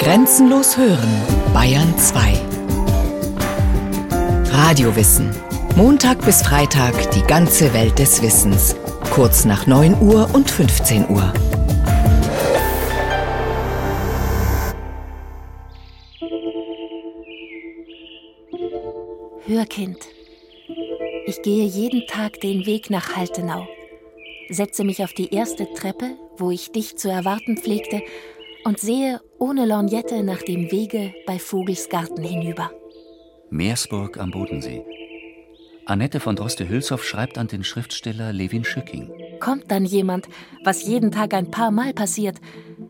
Grenzenlos hören, Bayern 2. Radiowissen. Montag bis Freitag die ganze Welt des Wissens. Kurz nach 9 Uhr und 15 Uhr. Hörkind. Ich gehe jeden Tag den Weg nach Haltenau, setze mich auf die erste Treppe, wo ich dich zu erwarten pflegte, und sehe ohne Lorgnette nach dem Wege bei Vogelsgarten hinüber. Meersburg am Bodensee. Annette von Droste-Hülshoff schreibt an den Schriftsteller Levin Schücking. Kommt dann jemand, was jeden Tag ein paar Mal passiert,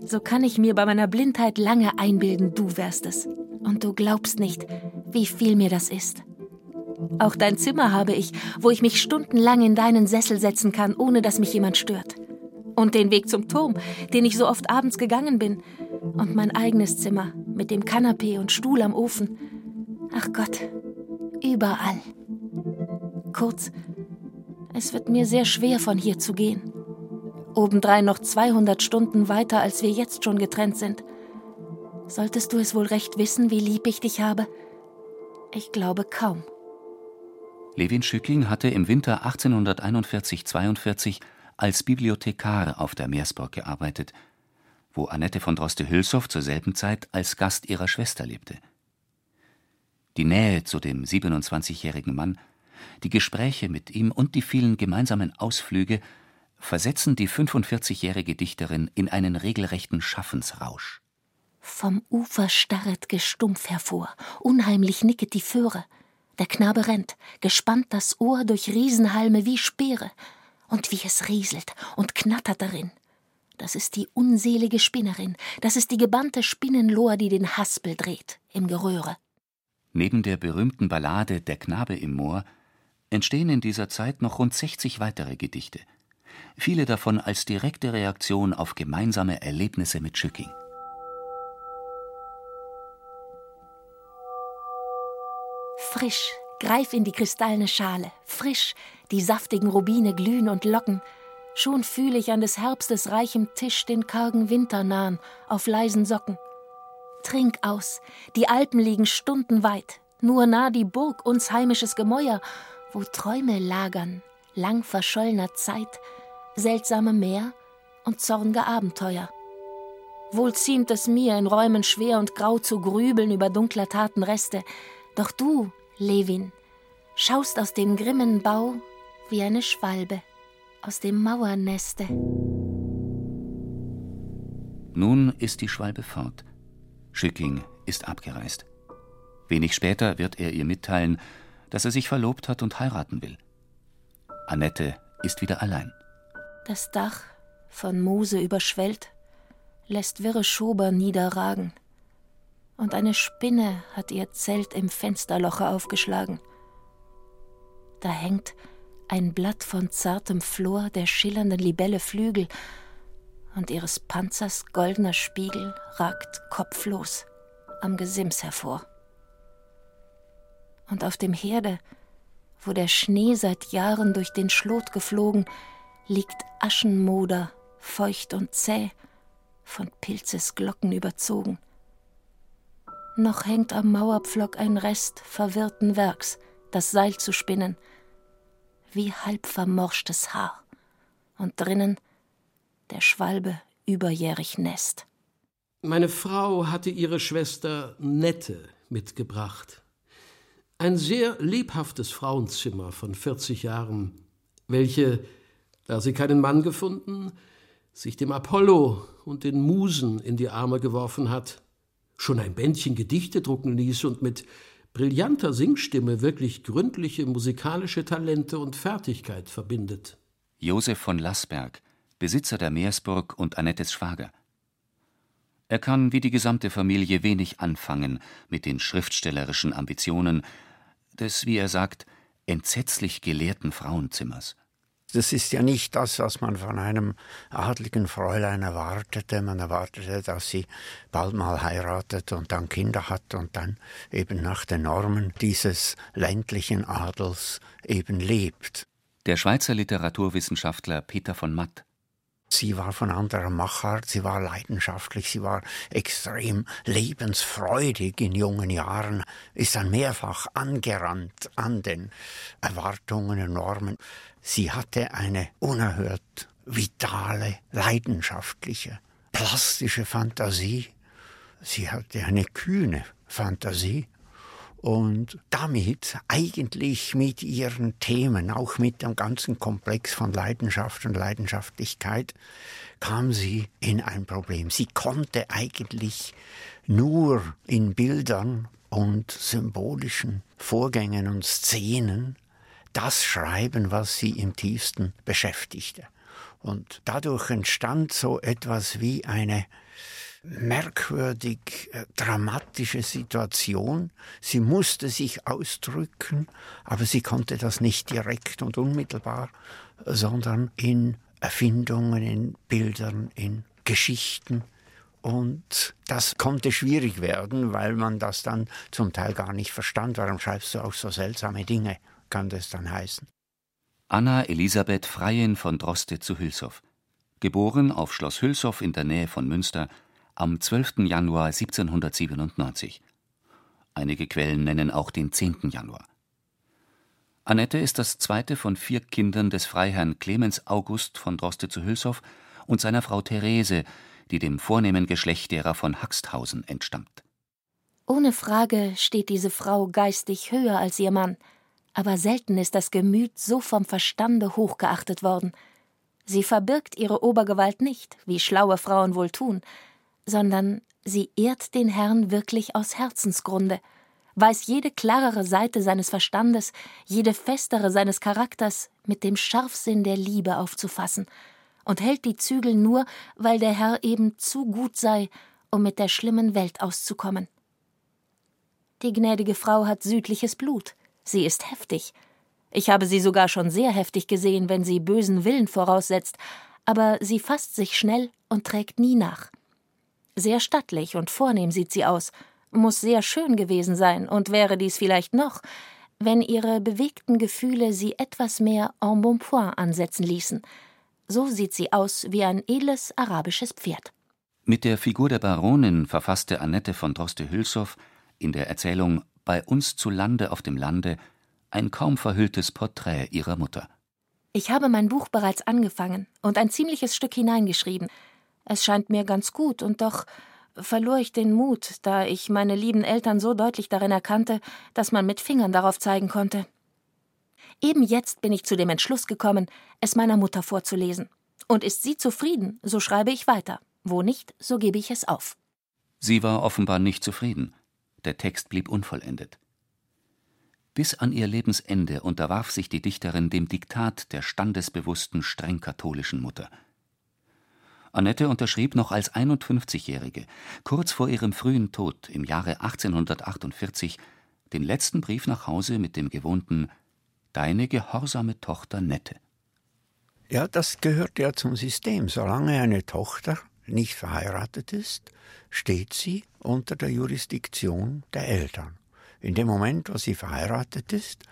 so kann ich mir bei meiner Blindheit lange einbilden, du wärst es. Und du glaubst nicht, wie viel mir das ist. Auch dein Zimmer habe ich, wo ich mich stundenlang in deinen Sessel setzen kann, ohne dass mich jemand stört. Und den Weg zum Turm, den ich so oft abends gegangen bin. Und mein eigenes Zimmer mit dem Kanapee und Stuhl am Ofen. Ach Gott, überall. Kurz, es wird mir sehr schwer, von hier zu gehen. Obendrein noch 200 Stunden weiter, als wir jetzt schon getrennt sind. Solltest du es wohl recht wissen, wie lieb ich dich habe? Ich glaube kaum. Levin Schücking hatte im Winter 1841-42 als Bibliothekar auf der Meersburg gearbeitet, wo Annette von Droste-Hülshoff zur selben Zeit als Gast ihrer Schwester lebte. Die Nähe zu dem 27-jährigen Mann, die Gespräche mit ihm und die vielen gemeinsamen Ausflüge versetzen die 45-jährige Dichterin in einen regelrechten Schaffensrausch. Vom Ufer starret gestumpf hervor, unheimlich nicket die Föhre. Der Knabe rennt, gespannt das Ohr durch Riesenhalme wie Speere, und wie es rieselt und knattert darin. Das ist die unselige Spinnerin, das ist die gebannte Spinnenlohr, die den Haspel dreht im Geröhre. Neben der berühmten Ballade Der Knabe im Moor entstehen in dieser Zeit noch rund 60 weitere Gedichte, viele davon als direkte Reaktion auf gemeinsame Erlebnisse mit Schücking. Frisch, greif in die kristallene Schale, frisch, die saftigen Rubine glühen und locken, schon fühle ich an des Herbstes reichem Tisch den kargen Winter nahen, auf leisen Socken. Trink aus, die Alpen liegen stundenweit, nur nah die Burg uns heimisches Gemäuer, wo Träume lagern, lang verschollener Zeit, seltsame Meer und zornge Abenteuer. Wohl ziemt es mir, in Räumen schwer und grau zu grübeln über dunkler Taten Reste, doch du, Levin, schaust aus dem grimmen Bau wie eine Schwalbe aus dem Mauerneste. Nun ist die Schwalbe fort. Schicking ist abgereist. Wenig später wird er ihr mitteilen, dass er sich verlobt hat und heiraten will. Annette ist wieder allein. Das Dach, von Moose überschwellt, lässt wirre Schober niederragen. Und eine Spinne hat ihr Zelt im Fensterloche aufgeschlagen. Da hängt ein Blatt von zartem Flor der schillernden Libelle Flügel, und ihres Panzers goldener Spiegel ragt kopflos am Gesims hervor. Und auf dem Herde, wo der Schnee seit Jahren durch den Schlot geflogen, liegt Aschenmoder, feucht und zäh, von Pilzes Glocken überzogen. Noch hängt am Mauerpflock ein Rest verwirrten Werks, das Seil zu spinnen – wie halb vermorschtes Haar, und drinnen der Schwalbe überjährig Nest. Meine Frau hatte ihre Schwester Nette mitgebracht. Ein sehr lebhaftes Frauenzimmer von 40 Jahren, welche, da sie keinen Mann gefunden, sich dem Apollo und den Musen in die Arme geworfen hat, schon ein Bändchen Gedichte drucken ließ und mit brillanter Singstimme wirklich gründliche musikalische Talente und Fertigkeit verbindet. Josef von Lassberg, Besitzer der Meersburg und Annettes Schwager. Er kann wie die gesamte Familie wenig anfangen mit den schriftstellerischen Ambitionen des, wie er sagt, entsetzlich gelehrten Frauenzimmers. Das ist ja nicht das, was man von einem adligen Fräulein erwartete. Man erwartete, dass sie bald mal heiratet und dann Kinder hat und dann eben nach den Normen dieses ländlichen Adels eben lebt. Der Schweizer Literaturwissenschaftler Peter von Matt. Sie war von anderer Machart, sie war leidenschaftlich, sie war extrem lebensfreudig in jungen Jahren, ist dann mehrfach angerannt an den Erwartungen und Normen. Sie hatte eine unerhört vitale, leidenschaftliche, plastische Fantasie. Sie hatte eine kühne Fantasie und damit eigentlich mit ihren Themen, auch mit dem ganzen Komplex von Leidenschaft und Leidenschaftlichkeit, kam sie in ein Problem. Sie konnte eigentlich nur in Bildern und symbolischen Vorgängen und Szenen das schreiben, was sie im tiefsten beschäftigte. Und dadurch entstand so etwas wie eine merkwürdig äh, dramatische Situation. Sie musste sich ausdrücken, aber sie konnte das nicht direkt und unmittelbar, sondern in Erfindungen, in Bildern, in Geschichten. Und das konnte schwierig werden, weil man das dann zum Teil gar nicht verstand. Warum schreibst du auch so seltsame Dinge, kann das dann heißen. Anna Elisabeth Freien von Droste zu Hülshoff. Geboren auf Schloss Hülshoff in der Nähe von Münster, am 12. Januar 1797. Einige Quellen nennen auch den 10. Januar. Annette ist das zweite von vier Kindern des Freiherrn Clemens August von Droste zu Hülshoff und seiner Frau Therese, die dem vornehmen Geschlecht derer von Haxthausen entstammt. Ohne Frage steht diese Frau geistig höher als ihr Mann, aber selten ist das Gemüt so vom Verstande hochgeachtet worden. Sie verbirgt ihre Obergewalt nicht, wie schlaue Frauen wohl tun, sondern sie ehrt den Herrn wirklich aus Herzensgrunde, weiß jede klarere Seite seines Verstandes, jede festere seines Charakters mit dem Scharfsinn der Liebe aufzufassen und hält die Zügel nur, weil der Herr eben zu gut sei, um mit der schlimmen Welt auszukommen. Die gnädige Frau hat südliches Blut, sie ist heftig. Ich habe sie sogar schon sehr heftig gesehen, wenn sie bösen Willen voraussetzt, aber sie fasst sich schnell und trägt nie nach. Sehr stattlich und vornehm sieht sie aus, muss sehr schön gewesen sein und wäre dies vielleicht noch, wenn ihre bewegten Gefühle sie etwas mehr en bon point ansetzen ließen. So sieht sie aus wie ein edles arabisches Pferd. Mit der Figur der Baronin verfasste Annette von Droste-Hülshoff in der Erzählung Bei uns zu Lande auf dem Lande ein kaum verhülltes Porträt ihrer Mutter. Ich habe mein Buch bereits angefangen und ein ziemliches Stück hineingeschrieben. Es scheint mir ganz gut, und doch verlor ich den Mut, da ich meine lieben Eltern so deutlich darin erkannte, dass man mit Fingern darauf zeigen konnte. Eben jetzt bin ich zu dem Entschluss gekommen, es meiner Mutter vorzulesen. Und ist sie zufrieden, so schreibe ich weiter. Wo nicht, so gebe ich es auf. Sie war offenbar nicht zufrieden. Der Text blieb unvollendet. Bis an ihr Lebensende unterwarf sich die Dichterin dem Diktat der standesbewussten, streng katholischen Mutter. Annette unterschrieb noch als 51-Jährige, kurz vor ihrem frühen Tod im Jahre 1848, den letzten Brief nach Hause mit dem gewohnten Deine gehorsame Tochter Nette. Ja, das gehört ja zum System. Solange eine Tochter nicht verheiratet ist, steht sie unter der Jurisdiktion der Eltern. In dem Moment, wo sie verheiratet ist,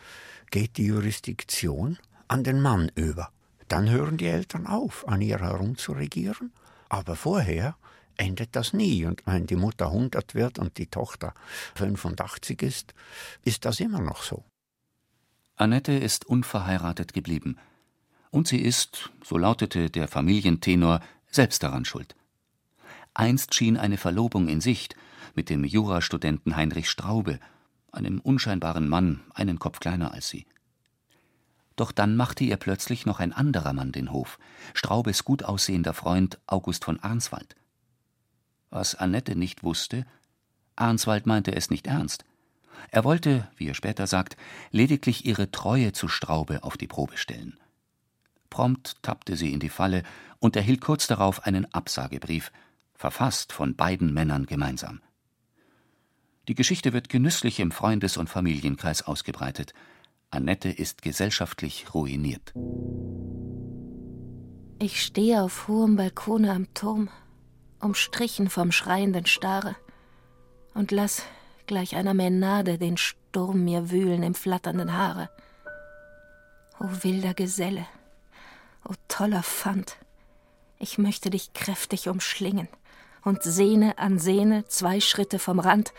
geht die Jurisdiktion an den Mann über dann hören die Eltern auf, an ihr herumzuregieren. Aber vorher endet das nie. Und wenn die Mutter 100 wird und die Tochter 85 ist, ist das immer noch so. Annette ist unverheiratet geblieben. Und sie ist, so lautete der Familientenor, selbst daran schuld. Einst schien eine Verlobung in Sicht mit dem Jurastudenten Heinrich Straube, einem unscheinbaren Mann, einen Kopf kleiner als sie. Doch dann machte ihr plötzlich noch ein anderer Mann den Hof, Straubes gut aussehender Freund August von Arnswald. Was Annette nicht wusste, Arnswald meinte es nicht ernst. Er wollte, wie er später sagt, lediglich ihre Treue zu Straube auf die Probe stellen. Prompt tappte sie in die Falle und erhielt kurz darauf einen Absagebrief, verfasst von beiden Männern gemeinsam. Die Geschichte wird genüsslich im Freundes- und Familienkreis ausgebreitet. Annette ist gesellschaftlich ruiniert. Ich stehe auf hohem Balkone am Turm, umstrichen vom schreienden Stare, und lass gleich einer Menade den Sturm mir wühlen im flatternden Haare. O wilder Geselle, o toller Pfand, Ich möchte dich kräftig umschlingen und Sehne an Sehne, zwei Schritte vom Rand,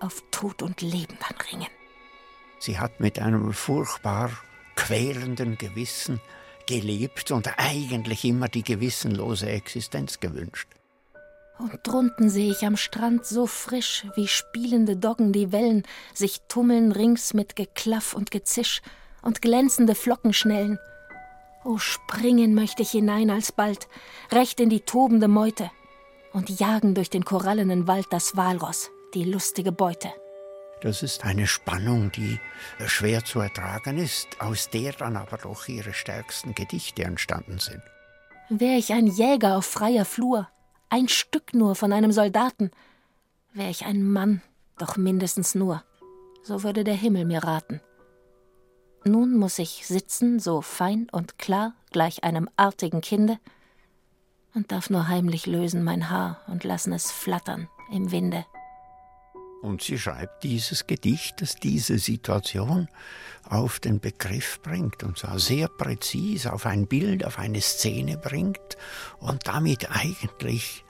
auf Tod und Leben dann ringen. Sie hat mit einem furchtbar quälenden Gewissen gelebt und eigentlich immer die gewissenlose Existenz gewünscht. Und drunten sehe ich am Strand so frisch, wie spielende Doggen die Wellen sich tummeln rings mit Geklaff und Gezisch und glänzende Flocken schnellen. Oh, springen möchte ich hinein alsbald, recht in die tobende Meute und jagen durch den korallenen Wald das Walross, die lustige Beute. Das ist eine Spannung, die schwer zu ertragen ist, aus der dann aber doch ihre stärksten Gedichte entstanden sind. Wär ich ein Jäger auf freier Flur, ein Stück nur von einem Soldaten, wär ich ein Mann, doch mindestens nur, so würde der Himmel mir raten. Nun muss ich sitzen, so fein und klar, gleich einem artigen Kinde, und darf nur heimlich lösen mein Haar und lassen es flattern im Winde. Und sie schreibt dieses Gedicht, das diese Situation auf den Begriff bringt und zwar sehr präzise auf ein Bild, auf eine Szene bringt und damit eigentlich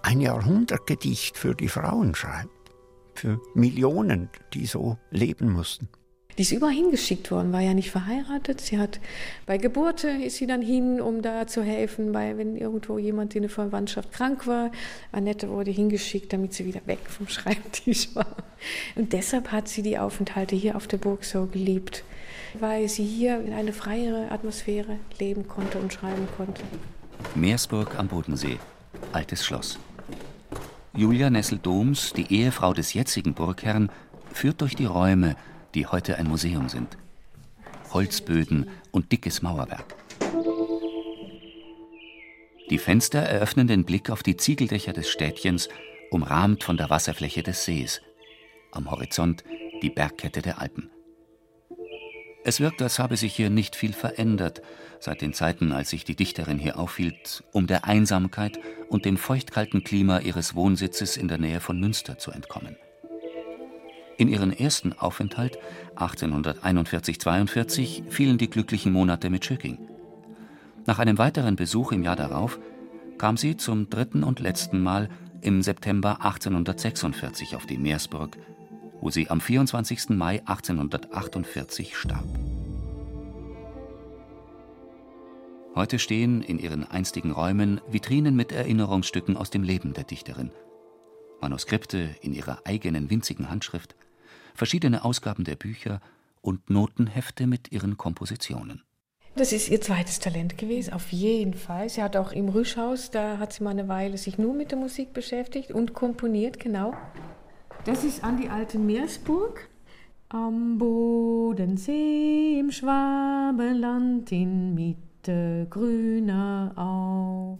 ein Jahrhundertgedicht für die Frauen schreibt, für Millionen, die so leben mussten. Die ist überall hingeschickt worden, war ja nicht verheiratet. Sie hat bei Geburte ist sie dann hin, um da zu helfen, weil wenn irgendwo jemand in der Verwandtschaft krank war. Annette wurde hingeschickt, damit sie wieder weg vom Schreibtisch war. Und deshalb hat sie die Aufenthalte hier auf der Burg so geliebt, weil sie hier in eine freiere Atmosphäre leben konnte und schreiben konnte. Meersburg am Bodensee, altes Schloss. Julia Nessel-Doms, die Ehefrau des jetzigen Burgherrn, führt durch die Räume, die heute ein Museum sind. Holzböden und dickes Mauerwerk. Die Fenster eröffnen den Blick auf die Ziegeldächer des Städtchens, umrahmt von der Wasserfläche des Sees. Am Horizont die Bergkette der Alpen. Es wirkt, als habe sich hier nicht viel verändert, seit den Zeiten, als sich die Dichterin hier aufhielt, um der Einsamkeit und dem feuchtkalten Klima ihres Wohnsitzes in der Nähe von Münster zu entkommen. In ihren ersten Aufenthalt 1841-42 fielen die glücklichen Monate mit Schöcking. Nach einem weiteren Besuch im Jahr darauf kam sie zum dritten und letzten Mal im September 1846 auf die Meersburg, wo sie am 24. Mai 1848 starb. Heute stehen in ihren einstigen Räumen Vitrinen mit Erinnerungsstücken aus dem Leben der Dichterin. Manuskripte in ihrer eigenen winzigen Handschrift, verschiedene Ausgaben der Bücher und Notenhefte mit ihren Kompositionen. Das ist ihr zweites Talent gewesen, auf jeden Fall. Sie hat auch im Rüschhaus, da hat sie mal eine Weile sich nur mit der Musik beschäftigt und komponiert, genau. Das ist an die alte Meersburg. Am Bodensee im Schwabenland in Mitte grüner Au.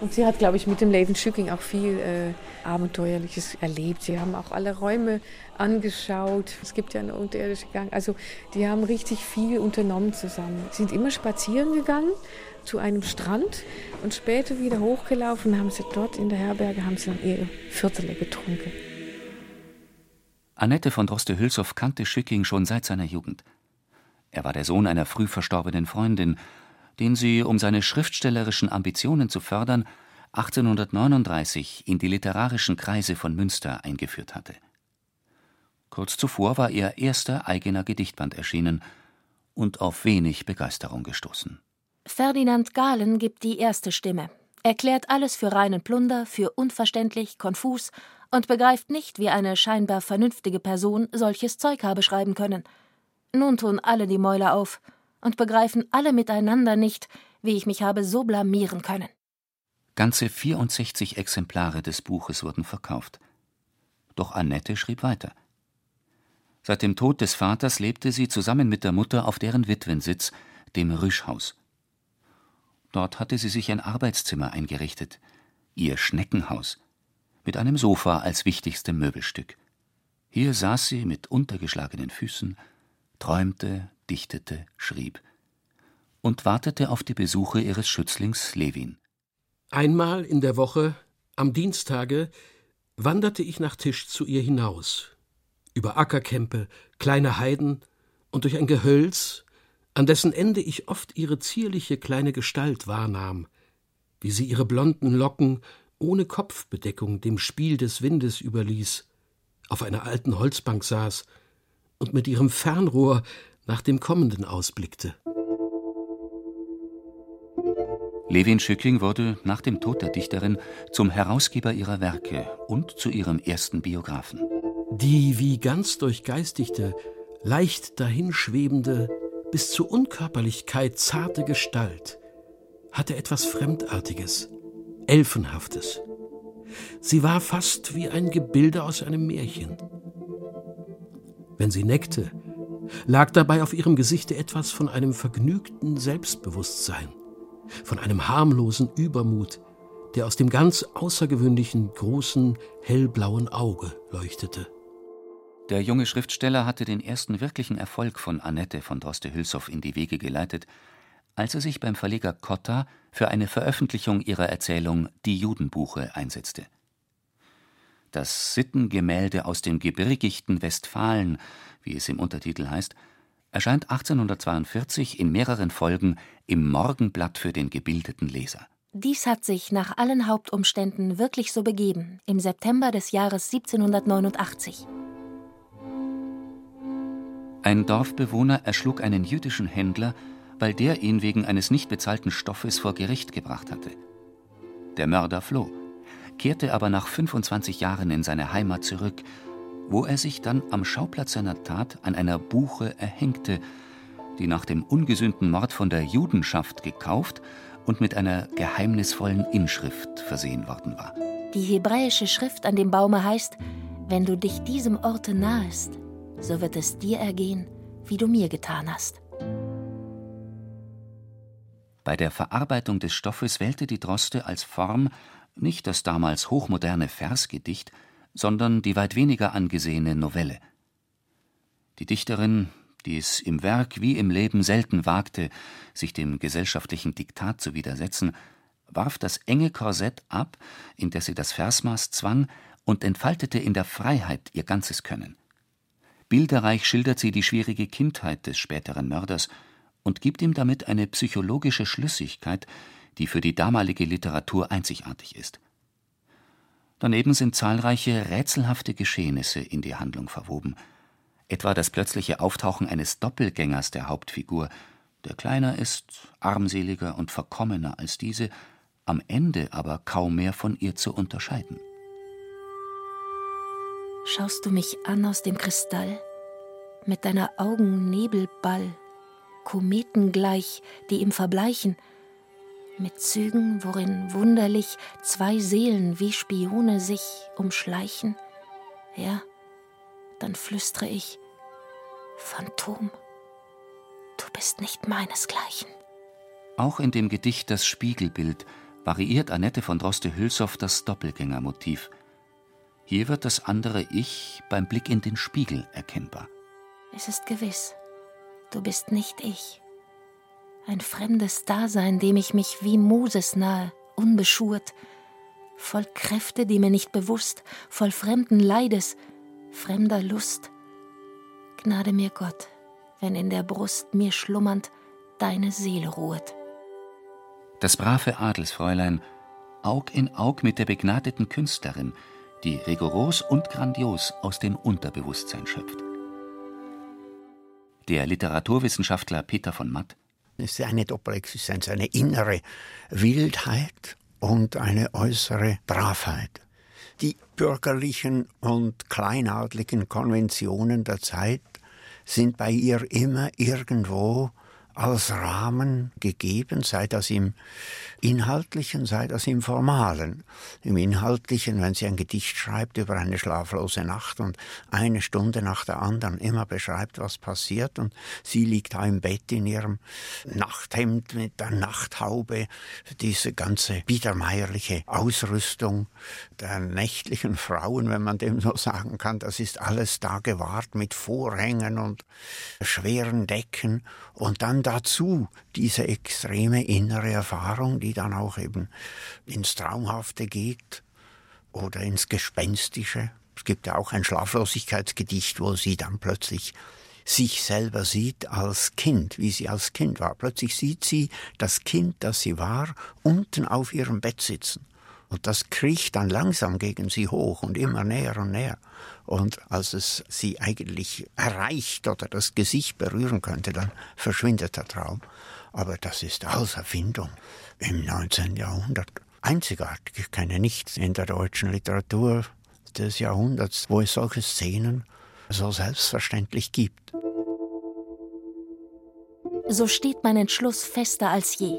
Und sie hat, glaube ich, mit dem Leben Schücking auch viel äh, Abenteuerliches erlebt. Sie haben auch alle Räume angeschaut. Es gibt ja einen unterirdischen Gang. Also die haben richtig viel unternommen zusammen. Sie sind immer spazieren gegangen zu einem Strand und später wieder hochgelaufen, haben sie dort in der Herberge haben sie dann ihre Viertele getrunken. Annette von Droste-Hülshoff kannte Schücking schon seit seiner Jugend. Er war der Sohn einer früh verstorbenen Freundin den sie, um seine schriftstellerischen Ambitionen zu fördern, 1839 in die literarischen Kreise von Münster eingeführt hatte. Kurz zuvor war ihr erster eigener Gedichtband erschienen und auf wenig Begeisterung gestoßen. Ferdinand Gahlen gibt die erste Stimme, erklärt alles für reinen Plunder, für unverständlich, konfus und begreift nicht, wie eine scheinbar vernünftige Person solches Zeug habe schreiben können. Nun tun alle die Mäuler auf und begreifen alle miteinander nicht, wie ich mich habe so blamieren können. Ganze 64 Exemplare des Buches wurden verkauft. Doch Annette schrieb weiter. Seit dem Tod des Vaters lebte sie zusammen mit der Mutter auf deren Witwensitz, dem Rüschhaus. Dort hatte sie sich ein Arbeitszimmer eingerichtet, ihr Schneckenhaus, mit einem Sofa als wichtigstem Möbelstück. Hier saß sie mit untergeschlagenen Füßen, träumte, dichtete, schrieb und wartete auf die Besuche ihres Schützlings Levin. Einmal in der Woche, am Dienstage, wanderte ich nach Tisch zu ihr hinaus, über Ackerkämpe, kleine Heiden und durch ein Gehölz, an dessen Ende ich oft ihre zierliche kleine Gestalt wahrnahm, wie sie ihre blonden Locken ohne Kopfbedeckung dem Spiel des Windes überließ, auf einer alten Holzbank saß und mit ihrem Fernrohr nach dem Kommenden ausblickte. Levin Schücking wurde nach dem Tod der Dichterin zum Herausgeber ihrer Werke und zu ihrem ersten Biografen. Die wie ganz durchgeistigte, leicht dahinschwebende, bis zur Unkörperlichkeit zarte Gestalt hatte etwas Fremdartiges, Elfenhaftes. Sie war fast wie ein Gebilde aus einem Märchen. Wenn sie neckte, lag dabei auf ihrem Gesichte etwas von einem vergnügten Selbstbewusstsein, von einem harmlosen Übermut, der aus dem ganz außergewöhnlichen großen hellblauen Auge leuchtete. Der junge Schriftsteller hatte den ersten wirklichen Erfolg von Annette von Droste-Hülshoff in die Wege geleitet, als er sich beim Verleger Cotta für eine Veröffentlichung ihrer Erzählung Die Judenbuche einsetzte. Das Sittengemälde aus dem gebirgigten Westfalen, wie es im Untertitel heißt, erscheint 1842 in mehreren Folgen im Morgenblatt für den gebildeten Leser. Dies hat sich nach allen Hauptumständen wirklich so begeben, im September des Jahres 1789. Ein Dorfbewohner erschlug einen jüdischen Händler, weil der ihn wegen eines nicht bezahlten Stoffes vor Gericht gebracht hatte. Der Mörder floh, kehrte aber nach 25 Jahren in seine Heimat zurück, wo er sich dann am Schauplatz seiner Tat an einer Buche erhängte, die nach dem ungesühnten Mord von der Judenschaft gekauft und mit einer geheimnisvollen Inschrift versehen worden war. Die hebräische Schrift an dem Baume heißt: Wenn du dich diesem Orte nahest, so wird es dir ergehen, wie du mir getan hast. Bei der Verarbeitung des Stoffes wählte die Droste als Form nicht das damals hochmoderne Versgedicht, sondern die weit weniger angesehene Novelle. Die Dichterin, die es im Werk wie im Leben selten wagte, sich dem gesellschaftlichen Diktat zu widersetzen, warf das enge Korsett ab, in das sie das Versmaß zwang, und entfaltete in der Freiheit ihr ganzes Können. Bilderreich schildert sie die schwierige Kindheit des späteren Mörders und gibt ihm damit eine psychologische Schlüssigkeit, die für die damalige Literatur einzigartig ist. Daneben sind zahlreiche rätselhafte Geschehnisse in die Handlung verwoben, etwa das plötzliche Auftauchen eines Doppelgängers der Hauptfigur, der kleiner ist, armseliger und verkommener als diese, am Ende aber kaum mehr von ihr zu unterscheiden. Schaust du mich an aus dem Kristall, mit deiner Augen Nebelball, kometengleich, die im Verbleichen, mit Zügen, worin wunderlich zwei Seelen wie Spione sich umschleichen? Ja, dann flüstre ich, Phantom, du bist nicht meinesgleichen. Auch in dem Gedicht Das Spiegelbild variiert Annette von Droste-Hülshoff das Doppelgängermotiv. Hier wird das andere Ich beim Blick in den Spiegel erkennbar. Es ist gewiss, du bist nicht ich. Ein fremdes Dasein, dem ich mich wie Moses nahe, unbeschurt, voll Kräfte, die mir nicht bewusst, voll fremden Leides, fremder Lust. Gnade mir Gott, wenn in der Brust mir schlummernd deine Seele ruhet. Das brave Adelsfräulein, Aug in Aug mit der begnadeten Künstlerin, die rigoros und grandios aus dem Unterbewusstsein schöpft. Der Literaturwissenschaftler Peter von Matt es ist eine Doppelexistenz, eine innere Wildheit und eine äußere Bravheit. Die bürgerlichen und kleinadligen Konventionen der Zeit sind bei ihr immer irgendwo als Rahmen gegeben, sei das im Inhaltlichen, sei das im Formalen. Im Inhaltlichen, wenn sie ein Gedicht schreibt über eine schlaflose Nacht und eine Stunde nach der anderen immer beschreibt, was passiert und sie liegt da im Bett in ihrem Nachthemd mit der Nachthaube, diese ganze biedermeierliche Ausrüstung der nächtlichen Frauen, wenn man dem so sagen kann, das ist alles da gewahrt mit Vorhängen und schweren Decken und dann dazu diese extreme innere Erfahrung, die dann auch eben ins Traumhafte geht oder ins Gespenstische Es gibt ja auch ein Schlaflosigkeitsgedicht, wo sie dann plötzlich sich selber sieht als Kind, wie sie als Kind war. Plötzlich sieht sie das Kind, das sie war, unten auf ihrem Bett sitzen. Und das kriecht dann langsam gegen sie hoch und immer näher und näher. Und als es sie eigentlich erreicht oder das Gesicht berühren könnte, dann verschwindet der Traum. Aber das ist alles Erfindung im 19. Jahrhundert. Einzigartig. Ich kenne nichts in der deutschen Literatur des Jahrhunderts, wo es solche Szenen so selbstverständlich gibt. So steht mein Entschluss fester als je,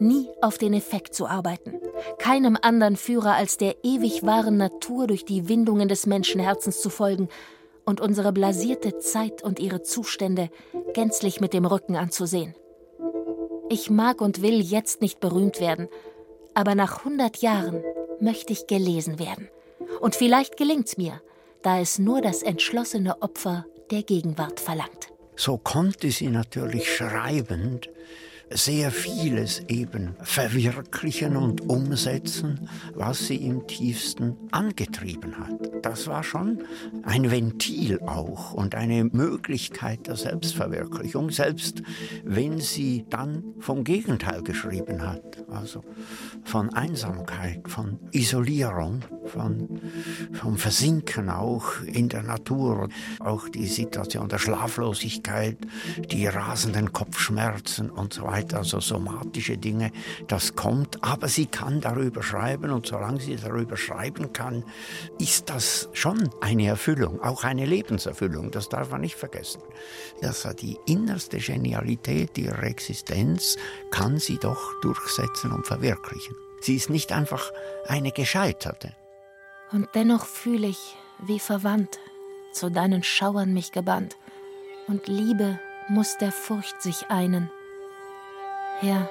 nie auf den Effekt zu arbeiten, keinem anderen Führer als der ewig wahren Natur durch die Windungen des Menschenherzens zu folgen und unsere blasierte Zeit und ihre Zustände gänzlich mit dem Rücken anzusehen. Ich mag und will jetzt nicht berühmt werden, aber nach hundert Jahren möchte ich gelesen werden. Und vielleicht gelingt's mir, da es nur das entschlossene Opfer der Gegenwart verlangt. So konnte sie natürlich schreibend sehr vieles eben verwirklichen und umsetzen, was sie im tiefsten angetrieben hat. Das war schon ein Ventil auch und eine Möglichkeit der Selbstverwirklichung, selbst wenn sie dann vom Gegenteil geschrieben hat, also von Einsamkeit, von Isolierung, von, vom Versinken auch in der Natur, auch die Situation der Schlaflosigkeit, die rasenden Kopfschmerzen und so weiter weiter, also somatische Dinge, das kommt, aber sie kann darüber schreiben und solange sie darüber schreiben kann, ist das schon eine Erfüllung, auch eine Lebenserfüllung, das darf man nicht vergessen. Das war die innerste Genialität ihrer Existenz, kann sie doch durchsetzen und verwirklichen. Sie ist nicht einfach eine Gescheiterte. Und dennoch fühle ich, wie verwandt, zu deinen Schauern mich gebannt, und Liebe muss der Furcht sich einen. Herr,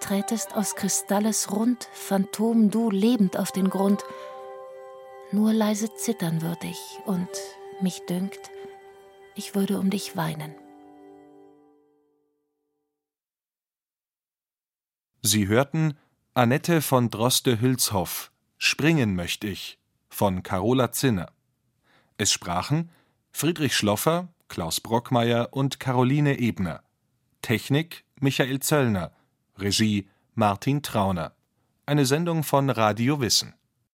trätest aus Kristalles rund, Phantom du lebend auf den Grund. Nur leise zittern würd ich, und mich dünkt, ich würde um dich weinen. Sie hörten Annette von Droste-Hülshoff, Springen möchte ich, von Carola Zinner. Es sprachen Friedrich Schloffer, Klaus Brockmeier und Caroline Ebner. Technik Michael Zöllner, Regie Martin Trauner. Eine Sendung von Radio Wissen